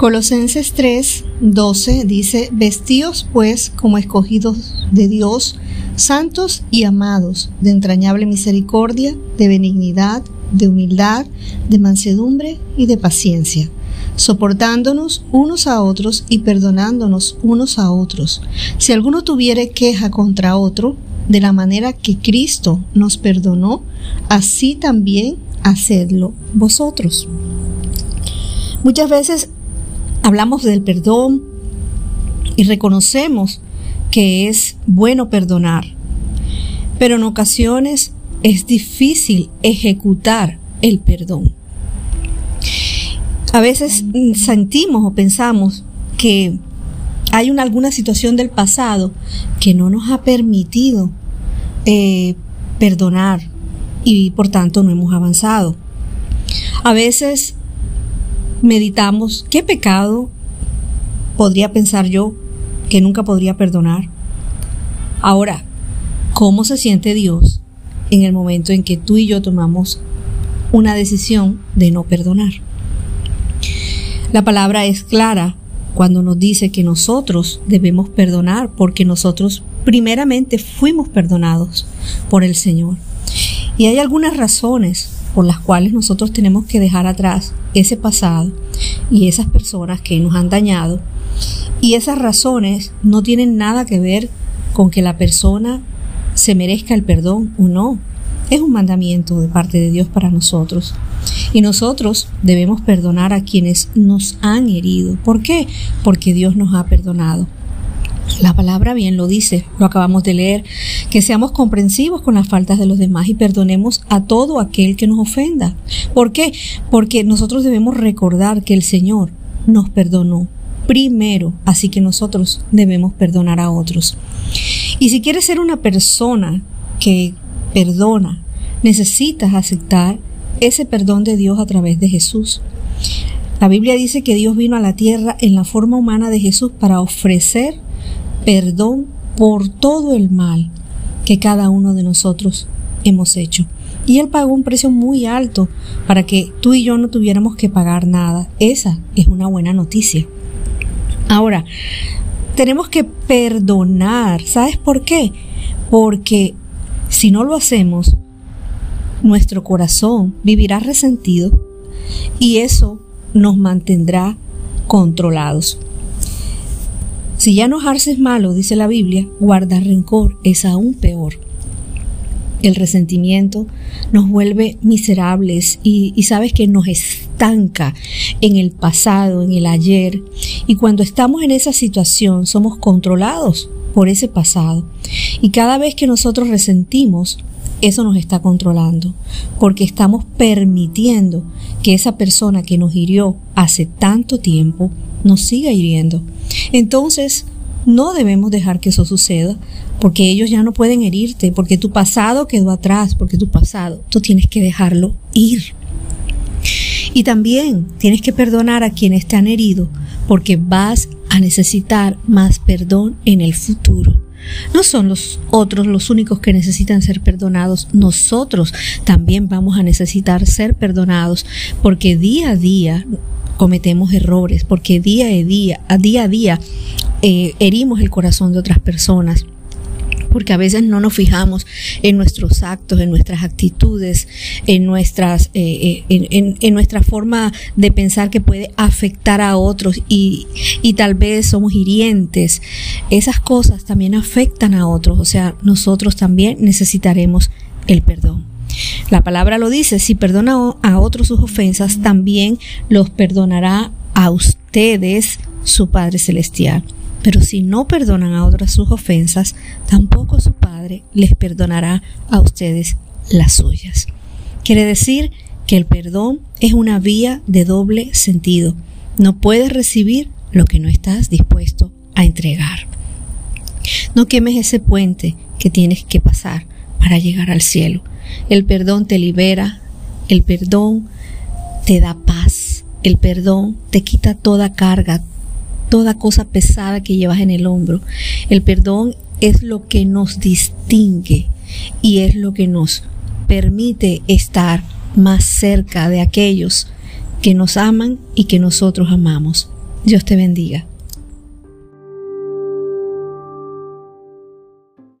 Colosenses 3, 12 dice, Vestíos pues como escogidos de Dios, santos y amados, de entrañable misericordia, de benignidad, de humildad, de mansedumbre y de paciencia, soportándonos unos a otros y perdonándonos unos a otros. Si alguno tuviere queja contra otro, de la manera que Cristo nos perdonó, así también hacedlo vosotros. Muchas veces hablamos del perdón y reconocemos que es bueno perdonar, pero en ocasiones es difícil ejecutar el perdón. A veces sentimos o pensamos que hay una, alguna situación del pasado que no nos ha permitido eh, perdonar y por tanto no hemos avanzado. A veces meditamos qué pecado podría pensar yo que nunca podría perdonar. Ahora, ¿cómo se siente Dios en el momento en que tú y yo tomamos una decisión de no perdonar? La palabra es clara cuando nos dice que nosotros debemos perdonar porque nosotros primeramente fuimos perdonados por el Señor. Y hay algunas razones por las cuales nosotros tenemos que dejar atrás ese pasado y esas personas que nos han dañado. Y esas razones no tienen nada que ver con que la persona se merezca el perdón o no. Es un mandamiento de parte de Dios para nosotros. Y nosotros debemos perdonar a quienes nos han herido. ¿Por qué? Porque Dios nos ha perdonado. La palabra bien lo dice, lo acabamos de leer, que seamos comprensivos con las faltas de los demás y perdonemos a todo aquel que nos ofenda. ¿Por qué? Porque nosotros debemos recordar que el Señor nos perdonó primero, así que nosotros debemos perdonar a otros. Y si quieres ser una persona que perdona, necesitas aceptar ese perdón de Dios a través de Jesús. La Biblia dice que Dios vino a la tierra en la forma humana de Jesús para ofrecer perdón por todo el mal que cada uno de nosotros hemos hecho. Y Él pagó un precio muy alto para que tú y yo no tuviéramos que pagar nada. Esa es una buena noticia. Ahora, tenemos que perdonar. ¿Sabes por qué? Porque si no lo hacemos, nuestro corazón vivirá resentido y eso nos mantendrá controlados. Si ya enojarse es malo, dice la Biblia, guardar rencor es aún peor. El resentimiento nos vuelve miserables y, y, sabes que nos estanca en el pasado, en el ayer. Y cuando estamos en esa situación somos controlados por ese pasado. Y cada vez que nosotros resentimos, eso nos está controlando, porque estamos permitiendo que esa persona que nos hirió hace tanto tiempo nos siga hiriendo. Entonces, no debemos dejar que eso suceda, porque ellos ya no pueden herirte, porque tu pasado quedó atrás, porque tu pasado, tú tienes que dejarlo ir. Y también tienes que perdonar a quienes te han herido, porque vas a necesitar más perdón en el futuro. No son los otros los únicos que necesitan ser perdonados, nosotros también vamos a necesitar ser perdonados, porque día a día cometemos errores, porque día a día, a día a día eh, herimos el corazón de otras personas porque a veces no nos fijamos en nuestros actos, en nuestras actitudes, en nuestras, eh, eh, en, nuestra forma de pensar que puede afectar a otros y, y tal vez somos hirientes. Esas cosas también afectan a otros, o sea, nosotros también necesitaremos el perdón. La palabra lo dice, si perdona a otros sus ofensas, también los perdonará a ustedes su Padre Celestial. Pero si no perdonan a otras sus ofensas, tampoco su Padre les perdonará a ustedes las suyas. Quiere decir que el perdón es una vía de doble sentido. No puedes recibir lo que no estás dispuesto a entregar. No quemes ese puente que tienes que pasar para llegar al cielo. El perdón te libera, el perdón te da paz, el perdón te quita toda carga, toda cosa pesada que llevas en el hombro. El perdón es lo que nos distingue y es lo que nos permite estar más cerca de aquellos que nos aman y que nosotros amamos. Dios te bendiga.